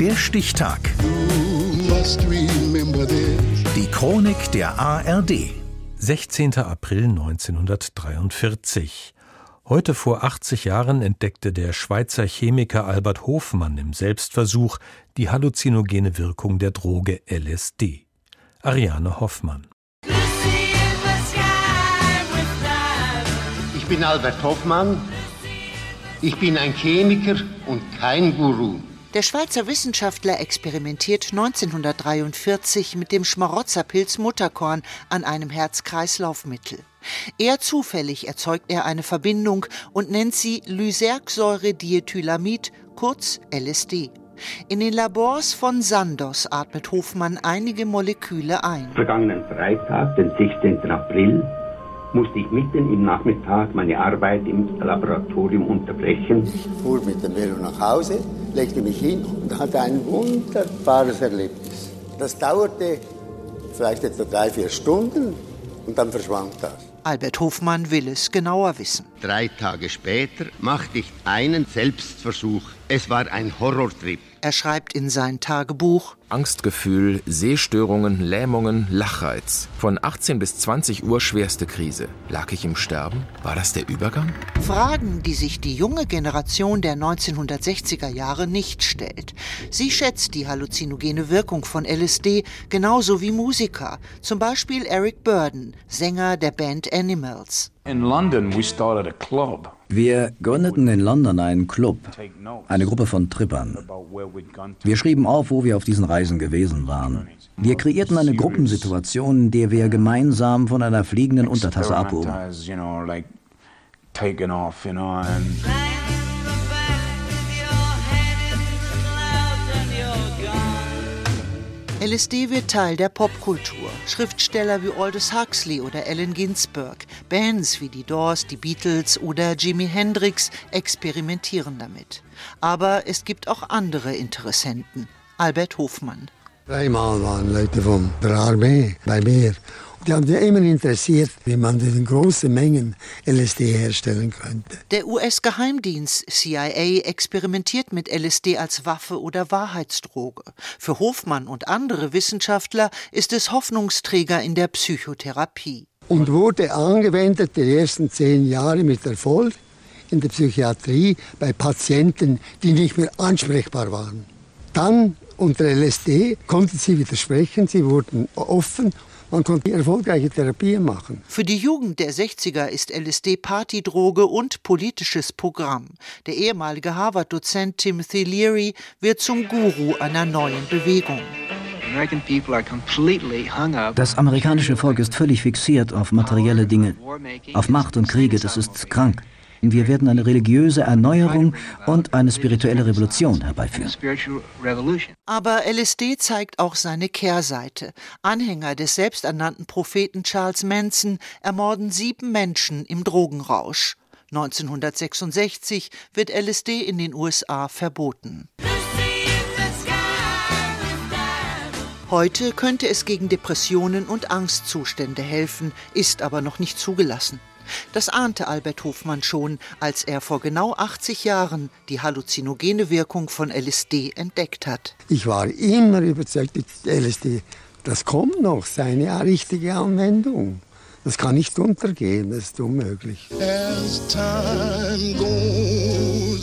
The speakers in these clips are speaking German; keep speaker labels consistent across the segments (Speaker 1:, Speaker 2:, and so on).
Speaker 1: Der Stichtag. Die Chronik der ARD.
Speaker 2: 16. April 1943. Heute vor 80 Jahren entdeckte der Schweizer Chemiker Albert Hofmann im Selbstversuch die halluzinogene Wirkung der Droge LSD. Ariane Hoffmann.
Speaker 3: Ich bin Albert Hoffmann. Ich bin ein Chemiker und kein Guru.
Speaker 4: Der Schweizer Wissenschaftler experimentiert 1943 mit dem Schmarotzerpilz Mutterkorn an einem Herz-Kreislauf-Mittel. Eher zufällig erzeugt er eine Verbindung und nennt sie Lysergsäure-Diethylamid, kurz LSD. In den Labors von Sandoz atmet Hofmann einige Moleküle ein.
Speaker 5: Vergangenen Freitag, den 16. April, musste ich mitten im Nachmittag meine Arbeit im Laboratorium unterbrechen.
Speaker 6: Ich fuhr mit dem Velo nach Hause, legte mich hin und hatte ein wunderbares Erlebnis. Das dauerte vielleicht etwa drei, vier Stunden und dann verschwand das.
Speaker 4: Albert Hofmann will es genauer wissen.
Speaker 3: Drei Tage später machte ich einen Selbstversuch. Es war ein Horrortrip.
Speaker 4: Er schreibt in sein Tagebuch
Speaker 7: Angstgefühl, Sehstörungen, Lähmungen, Lachreiz. Von 18 bis 20 Uhr schwerste Krise. Lag ich im Sterben? War das der Übergang?
Speaker 4: Fragen, die sich die junge Generation der 1960er Jahre nicht stellt. Sie schätzt die halluzinogene Wirkung von LSD genauso wie Musiker, zum Beispiel Eric Burden, Sänger der Band Animals.
Speaker 8: Wir gründeten in London einen Club, eine Gruppe von Trippern. Wir schrieben auf, wo wir auf diesen Reisen gewesen waren. Wir kreierten eine Gruppensituation, in der wir gemeinsam von einer fliegenden Untertasse abhoben.
Speaker 4: LSD wird Teil der Popkultur. Schriftsteller wie Aldous Huxley oder Allen Ginsberg, Bands wie die Doors, die Beatles oder Jimi Hendrix experimentieren damit. Aber es gibt auch andere Interessenten. Albert Hofmann.
Speaker 6: Dreimal waren Leute von der Armee bei mir. Die haben sich immer interessiert, wie man in großen Mengen LSD herstellen könnte.
Speaker 4: Der US-Geheimdienst CIA experimentiert mit LSD als Waffe oder Wahrheitsdroge. Für Hofmann und andere Wissenschaftler ist es Hoffnungsträger in der Psychotherapie.
Speaker 6: Und wurde angewendet die ersten zehn Jahre mit Erfolg in der Psychiatrie bei Patienten, die nicht mehr ansprechbar waren. Dann unter LSD konnten sie widersprechen, sie wurden offen man konnte erfolgreiche Therapien machen.
Speaker 4: Für die Jugend der 60er ist LSD Partydroge und politisches Programm. Der ehemalige Harvard-Dozent Timothy Leary wird zum Guru einer neuen Bewegung.
Speaker 8: Das amerikanische Volk ist völlig fixiert auf materielle Dinge, auf Macht und Kriege. Das ist krank. Wir werden eine religiöse Erneuerung und eine spirituelle Revolution herbeiführen.
Speaker 4: Aber LSD zeigt auch seine Kehrseite. Anhänger des selbsternannten Propheten Charles Manson ermorden sieben Menschen im Drogenrausch. 1966 wird LSD in den USA verboten. Heute könnte es gegen Depressionen und Angstzustände helfen, ist aber noch nicht zugelassen. Das ahnte Albert Hofmann schon, als er vor genau 80 Jahren die halluzinogene Wirkung von LSD entdeckt hat.
Speaker 6: Ich war immer überzeugt, LSD, das kommt noch, seine richtige Anwendung. Das kann nicht untergehen, das ist unmöglich.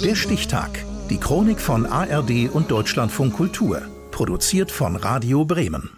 Speaker 1: Der Stichtag. Die Chronik von ARD und Deutschlandfunk Kultur. Produziert von Radio Bremen.